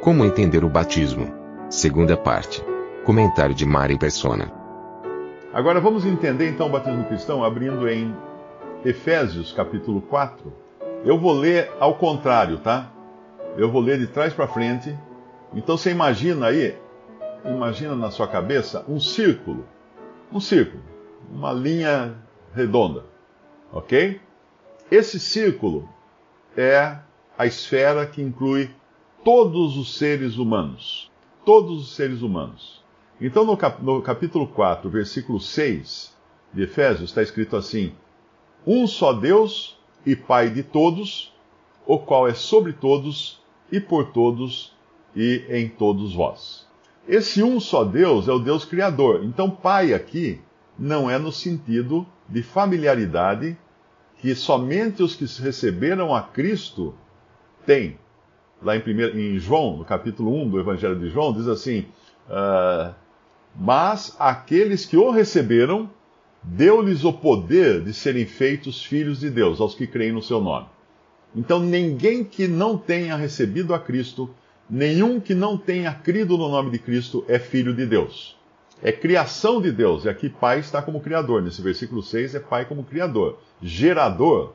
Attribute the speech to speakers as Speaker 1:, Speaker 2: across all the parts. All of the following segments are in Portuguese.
Speaker 1: Como entender o batismo? Segunda parte. Comentário de Mari Persona.
Speaker 2: Agora vamos entender então o batismo cristão abrindo em Efésios capítulo 4. Eu vou ler ao contrário, tá? Eu vou ler de trás para frente. Então você imagina aí, imagina na sua cabeça um círculo. Um círculo, uma linha redonda, ok? Esse círculo é a esfera que inclui todos os seres humanos. Todos os seres humanos. Então, no, cap no capítulo 4, versículo 6 de Efésios, está escrito assim: Um só Deus e Pai de todos, o qual é sobre todos e por todos e em todos vós. Esse um só Deus é o Deus Criador. Então, Pai aqui não é no sentido de familiaridade que somente os que receberam a Cristo têm. Lá em, primeiro, em João, no capítulo 1 do Evangelho de João, diz assim: uh, Mas aqueles que o receberam, deu-lhes o poder de serem feitos filhos de Deus, aos que creem no seu nome. Então, ninguém que não tenha recebido a Cristo, nenhum que não tenha crido no nome de Cristo, é filho de Deus é criação de Deus. E aqui Pai está como Criador. Nesse versículo 6 é Pai como Criador, gerador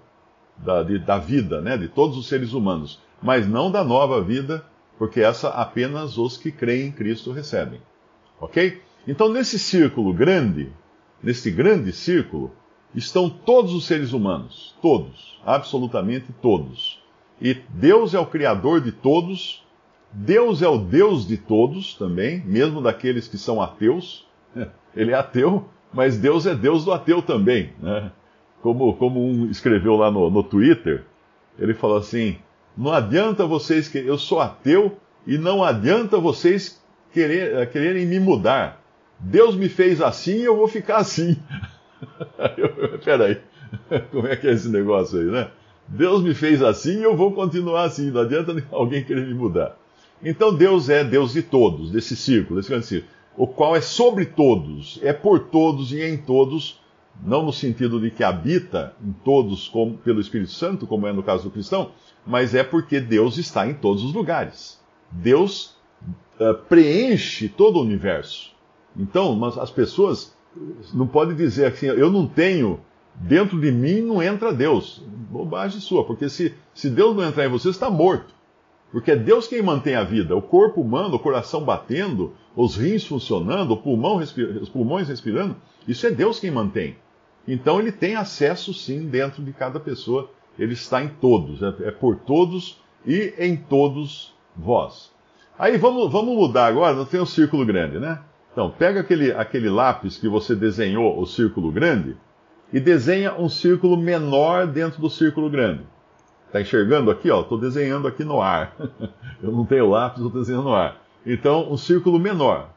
Speaker 2: da, de, da vida, né, de todos os seres humanos, mas não da nova vida, porque essa apenas os que creem em Cristo recebem. Ok? Então, nesse círculo grande, nesse grande círculo, estão todos os seres humanos. Todos. Absolutamente todos. E Deus é o Criador de todos Deus é o Deus de todos também, mesmo daqueles que são ateus. Ele é ateu, mas Deus é Deus do ateu também. Né? Como, como um escreveu lá no, no Twitter, ele falou assim: não adianta vocês que eu sou ateu e não adianta vocês querer, eh, quererem me mudar. Deus me fez assim e eu vou ficar assim. Peraí, como é que é esse negócio aí, né? Deus me fez assim e eu vou continuar assim. Não adianta alguém querer me mudar. Então Deus é Deus de todos, desse círculo, desse grande círculo, o qual é sobre todos, é por todos e em todos, não no sentido de que habita em todos como, pelo Espírito Santo, como é no caso do cristão, mas é porque Deus está em todos os lugares. Deus uh, preenche todo o universo. Então, as pessoas não podem dizer assim, eu não tenho, dentro de mim não entra Deus. Bobagem sua, porque se, se Deus não entrar em você, está morto. Porque é Deus quem mantém a vida. O corpo humano, o coração batendo, os rins funcionando, o pulmão os pulmões respirando, isso é Deus quem mantém. Então ele tem acesso sim dentro de cada pessoa. Ele está em todos, é, é por todos e em todos vós. Aí vamos, vamos mudar agora, tem um círculo grande, né? Então, pega aquele, aquele lápis que você desenhou o círculo grande e desenha um círculo menor dentro do círculo grande. Está enxergando aqui? Estou desenhando aqui no ar. Eu não tenho lápis, estou desenhando no ar. Então, um círculo menor.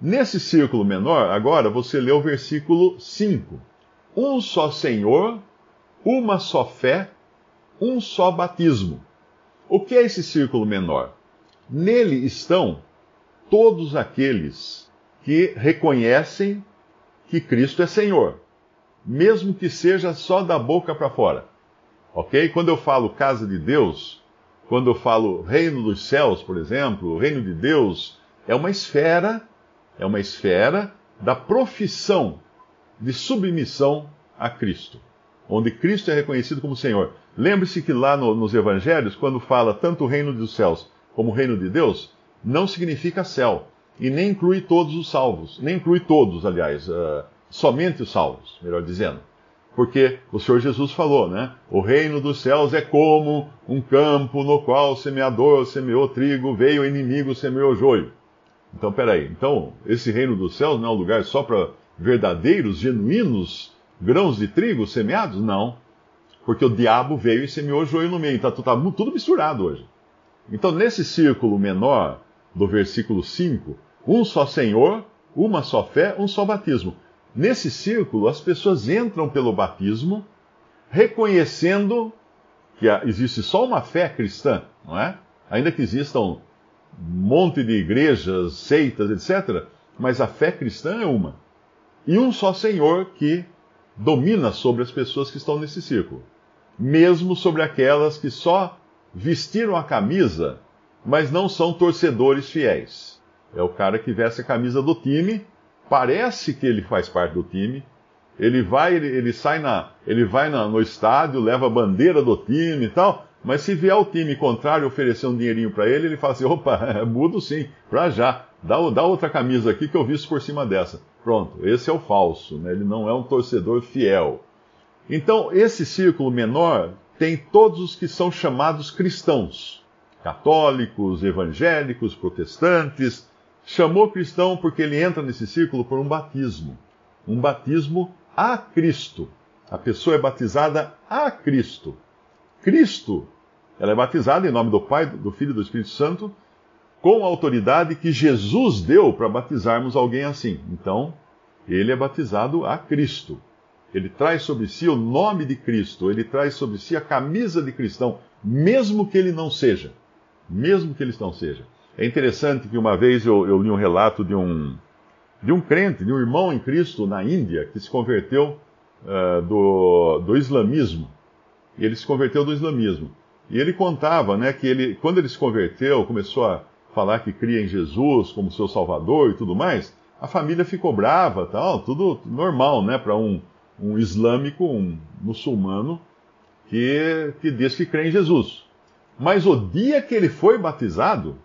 Speaker 2: Nesse círculo menor, agora você lê o versículo 5. Um só Senhor, uma só fé, um só batismo. O que é esse círculo menor? Nele estão todos aqueles que reconhecem que Cristo é Senhor, mesmo que seja só da boca para fora. Ok? Quando eu falo casa de Deus, quando eu falo reino dos céus, por exemplo, o reino de Deus é uma esfera, é uma esfera da profissão de submissão a Cristo, onde Cristo é reconhecido como Senhor. Lembre-se que lá no, nos evangelhos, quando fala tanto o reino dos céus como o reino de Deus, não significa céu, e nem inclui todos os salvos, nem inclui todos, aliás, uh, somente os salvos, melhor dizendo. Porque o Senhor Jesus falou, né? O reino dos céus é como um campo no qual o semeador semeou trigo, veio o inimigo, semeou joio. Então, peraí. Então, esse reino dos céus não é um lugar só para verdadeiros, genuínos grãos de trigo semeados? Não. Porque o diabo veio e semeou joio no meio. Então está tudo misturado hoje. Então, nesse círculo menor do versículo 5, um só Senhor, uma só fé, um só batismo. Nesse círculo, as pessoas entram pelo batismo, reconhecendo que existe só uma fé cristã, não é? Ainda que existam um monte de igrejas, seitas, etc., mas a fé cristã é uma. E um só Senhor que domina sobre as pessoas que estão nesse círculo, mesmo sobre aquelas que só vestiram a camisa, mas não são torcedores fiéis. É o cara que veste a camisa do time, parece que ele faz parte do time, ele vai, ele, ele sai na, ele vai na, no estádio, leva a bandeira do time e tal, mas se vier o time contrário oferecer um dinheirinho para ele, ele fala assim: opa, mudo sim, pra já, dá, dá outra camisa aqui que eu visto por cima dessa. Pronto, esse é o falso, né? ele não é um torcedor fiel. Então, esse círculo menor tem todos os que são chamados cristãos, católicos, evangélicos, protestantes. Chamou cristão porque ele entra nesse círculo por um batismo. Um batismo a Cristo. A pessoa é batizada a Cristo. Cristo, ela é batizada em nome do Pai, do Filho e do Espírito Santo, com a autoridade que Jesus deu para batizarmos alguém assim. Então, ele é batizado a Cristo. Ele traz sobre si o nome de Cristo, ele traz sobre si a camisa de cristão, mesmo que ele não seja. Mesmo que ele não seja. É interessante que uma vez eu, eu li um relato de um, de um crente, de um irmão em Cristo na Índia, que se converteu uh, do, do islamismo. E ele se converteu do islamismo. E ele contava né, que ele, quando ele se converteu, começou a falar que cria em Jesus como seu salvador e tudo mais, a família ficou brava, tal, tudo normal, né, para um, um islâmico, um muçulmano, que, que diz que crê em Jesus. Mas o dia que ele foi batizado,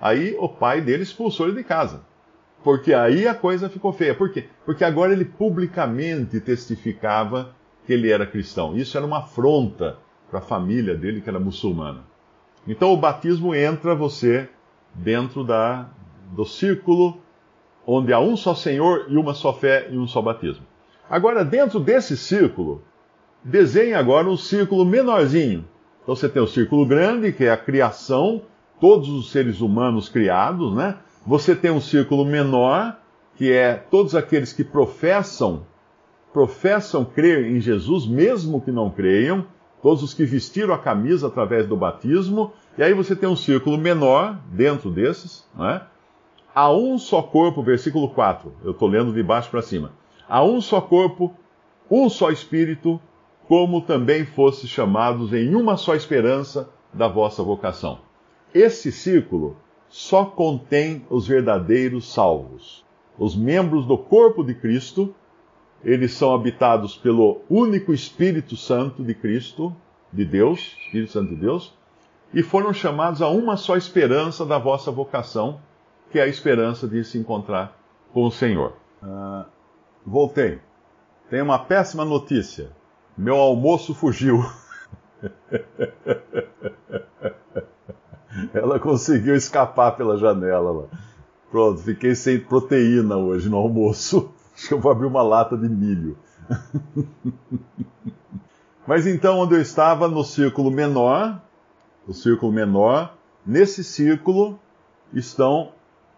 Speaker 2: aí o pai dele expulsou ele de casa. Porque aí a coisa ficou feia. Por quê? Porque agora ele publicamente testificava que ele era cristão. Isso era uma afronta para a família dele, que era muçulmana. Então o batismo entra você dentro da, do círculo onde há um só Senhor e uma só fé e um só batismo. Agora, dentro desse círculo, desenhe agora um círculo menorzinho. Então você tem o círculo grande, que é a criação, todos os seres humanos criados, né? Você tem um círculo menor, que é todos aqueles que professam, professam crer em Jesus, mesmo que não creiam, todos os que vestiram a camisa através do batismo, e aí você tem um círculo menor dentro desses, né? Há um só corpo, versículo 4, eu estou lendo de baixo para cima. Há um só corpo, um só espírito, como também fosse chamados em uma só esperança da vossa vocação. Esse círculo só contém os verdadeiros salvos. Os membros do corpo de Cristo, eles são habitados pelo único Espírito Santo de Cristo, de Deus, Espírito Santo de Deus, e foram chamados a uma só esperança da vossa vocação, que é a esperança de se encontrar com o Senhor. Uh, Voltei. Tem uma péssima notícia. Meu almoço fugiu. Ela conseguiu escapar pela janela lá. Pronto, fiquei sem proteína hoje no almoço. Acho que eu vou abrir uma lata de milho. Mas então, onde eu estava, no círculo menor, o círculo menor, nesse círculo estão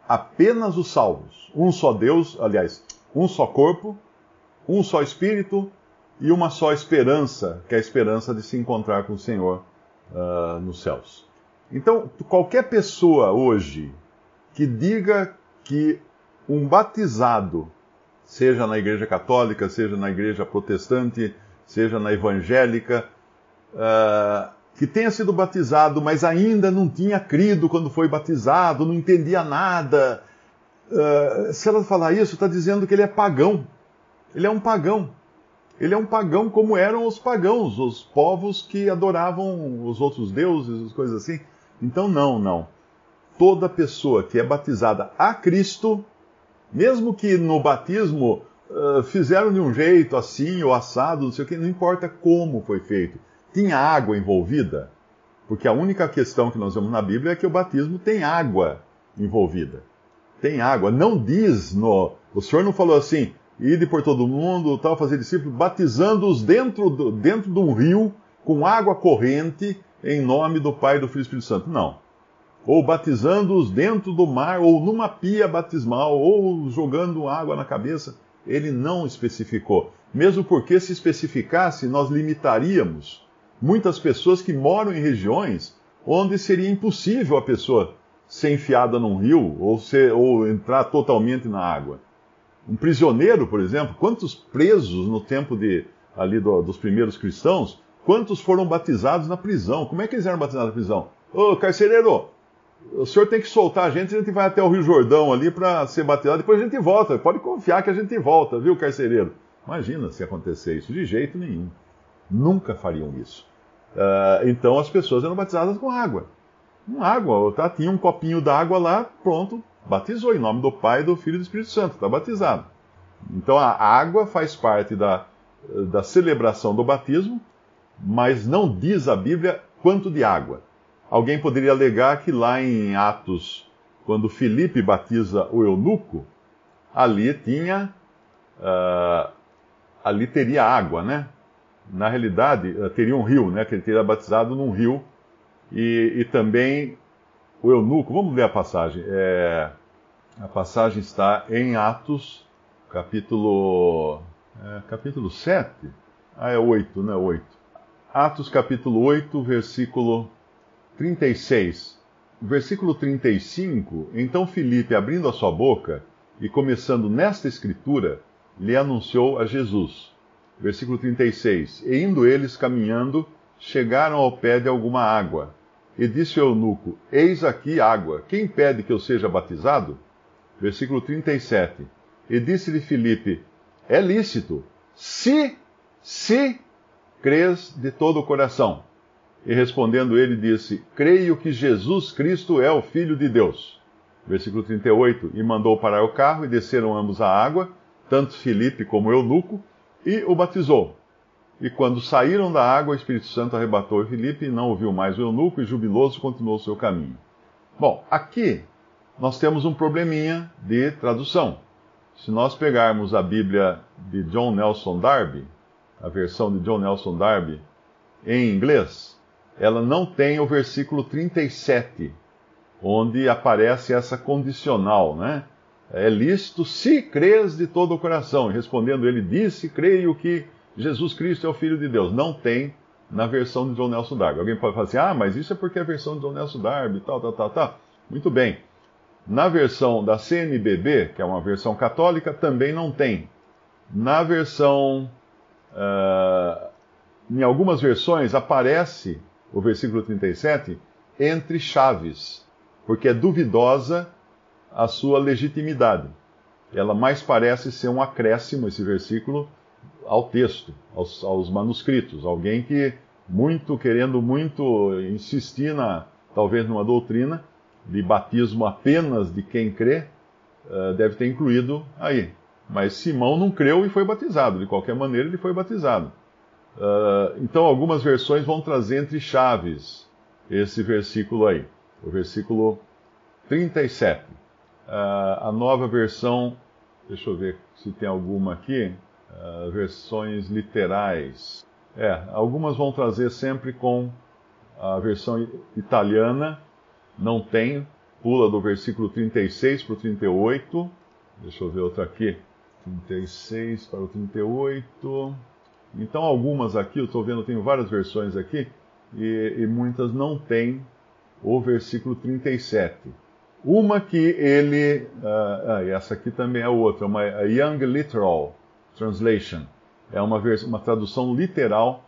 Speaker 2: apenas os salvos. Um só Deus, aliás, um só corpo, um só espírito e uma só esperança, que é a esperança de se encontrar com o Senhor uh, nos céus. Então, qualquer pessoa hoje que diga que um batizado, seja na igreja católica, seja na igreja protestante, seja na evangélica, uh, que tenha sido batizado, mas ainda não tinha crido quando foi batizado, não entendia nada, uh, se ela falar isso, está dizendo que ele é pagão. Ele é um pagão. Ele é um pagão como eram os pagãos, os povos que adoravam os outros deuses, as coisas assim. Então, não, não. Toda pessoa que é batizada a Cristo, mesmo que no batismo uh, fizeram de um jeito assim ou assado, não sei o que, não importa como foi feito. Tinha água envolvida? Porque a única questão que nós vemos na Bíblia é que o batismo tem água envolvida tem água. Não diz no. O Senhor não falou assim, ide por todo mundo, tal, fazer discípulos, batizando-os dentro, do, dentro de um rio com água corrente em nome do Pai, do Filho e do Espírito Santo. Não. Ou batizando-os dentro do mar, ou numa pia batismal, ou jogando água na cabeça. Ele não especificou. Mesmo porque, se especificasse, nós limitaríamos muitas pessoas que moram em regiões onde seria impossível a pessoa ser enfiada num rio ou, ser, ou entrar totalmente na água. Um prisioneiro, por exemplo, quantos presos no tempo de, ali do, dos primeiros cristãos, quantos foram batizados na prisão? Como é que eles eram batizados na prisão? Ô, carcereiro, o senhor tem que soltar a gente, a gente vai até o Rio Jordão ali para ser batizado, depois a gente volta. Pode confiar que a gente volta, viu, carcereiro? Imagina se acontecer isso, de jeito nenhum. Nunca fariam isso. Uh, então as pessoas eram batizadas com água. Com água, tá? tinha um copinho d'água lá, pronto, batizou em nome do Pai, do Filho e do Espírito Santo, está batizado. Então a água faz parte da, da celebração do batismo, mas não diz a Bíblia quanto de água. Alguém poderia alegar que lá em Atos, quando Filipe batiza o eunuco, ali tinha. Uh, ali teria água, né? Na realidade, uh, teria um rio, né? Que ele teria batizado num rio. E, e também o eunuco, vamos ler a passagem. É, a passagem está em Atos, capítulo, é, capítulo 7. Ah, é 8, né? 8. Atos, capítulo 8, versículo 36. Versículo 35. Então Filipe, abrindo a sua boca e começando nesta escritura, lhe anunciou a Jesus. Versículo 36. E indo eles caminhando, chegaram ao pé de alguma água. E disse o eunuco: Eis aqui água. Quem pede que eu seja batizado? Versículo 37. E disse-lhe Filipe: É lícito, se, se crês de todo o coração. E respondendo ele, disse: Creio que Jesus Cristo é o Filho de Deus. Versículo 38. E mandou parar o carro, e desceram ambos à água, tanto Filipe como eunuco, e o batizou. E quando saíram da água, o Espírito Santo arrebatou Filipe, e não ouviu mais o eunuco, e jubiloso continuou seu caminho. Bom, aqui nós temos um probleminha de tradução. Se nós pegarmos a Bíblia de John Nelson Darby, a versão de John Nelson Darby em inglês, ela não tem o versículo 37, onde aparece essa condicional, né? É lícito se crês de todo o coração. Respondendo ele, disse, creio que Jesus Cristo é o Filho de Deus. Não tem na versão de John Nelson Darby. Alguém pode falar assim, ah, mas isso é porque é a versão de John Nelson Darby, tal, tal, tal, tal. Muito bem. Na versão da CNBB, que é uma versão católica, também não tem. Na versão. Uh, em algumas versões aparece o versículo 37 entre chaves, porque é duvidosa a sua legitimidade. Ela mais parece ser um acréscimo, esse versículo, ao texto, aos, aos manuscritos. Alguém que, muito querendo muito insistir na, talvez numa doutrina, de batismo apenas de quem crê, uh, deve ter incluído aí. Mas Simão não creu e foi batizado. De qualquer maneira, ele foi batizado. Uh, então, algumas versões vão trazer entre chaves esse versículo aí, o versículo 37. Uh, a nova versão, deixa eu ver se tem alguma aqui, uh, versões literais. É, algumas vão trazer sempre com a versão italiana não tem, pula do versículo 36 para o 38. Deixa eu ver outra aqui. 36 para o 38. Então, algumas aqui, eu estou vendo, tenho várias versões aqui, e, e muitas não têm o versículo 37. Uma que ele. Uh, essa aqui também é outra, uma Young Literal Translation. É uma, uma tradução literal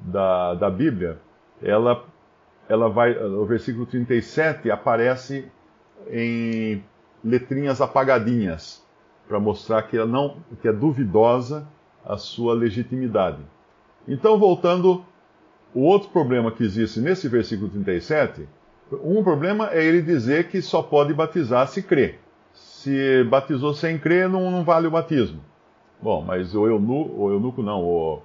Speaker 2: da, da Bíblia. Ela ela vai, o versículo 37 aparece em letrinhas apagadinhas, para mostrar que, ela não, que é duvidosa a sua legitimidade. Então, voltando, o outro problema que existe nesse versículo 37, um problema é ele dizer que só pode batizar se crê. Se batizou sem crer, não, não vale o batismo. Bom, mas o eunuco, o eunuco não, o,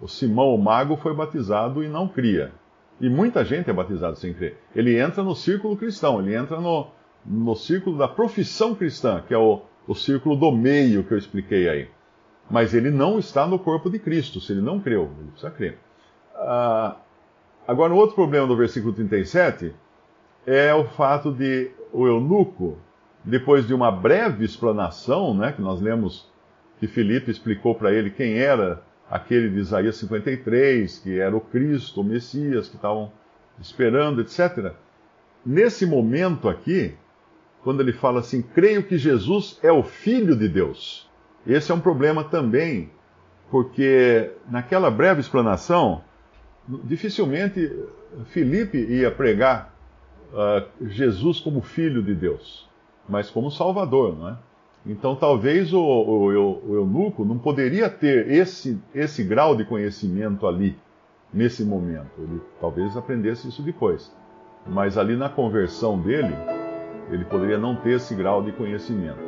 Speaker 2: o Simão, o mago, foi batizado e não cria. E muita gente é batizada sem crer. Ele entra no círculo cristão, ele entra no, no círculo da profissão cristã, que é o, o círculo do meio que eu expliquei aí. Mas ele não está no corpo de Cristo, se ele não creu, ele precisa crer. Ah, agora, outro problema do versículo 37 é o fato de o eunuco, depois de uma breve explanação, né, que nós lemos que Filipe explicou para ele quem era aquele de Isaías 53, que era o Cristo, o Messias, que estavam esperando, etc. Nesse momento aqui, quando ele fala assim, creio que Jesus é o Filho de Deus. Esse é um problema também, porque naquela breve explanação, dificilmente Filipe ia pregar uh, Jesus como Filho de Deus, mas como Salvador, não é? Então talvez o, o, o, eunuco não poderia ter esse, esse grau de conhecimento ali, nesse momento. Ele talvez aprendesse isso depois. Mas ali na conversão dele, ele poderia não ter esse grau de conhecimento.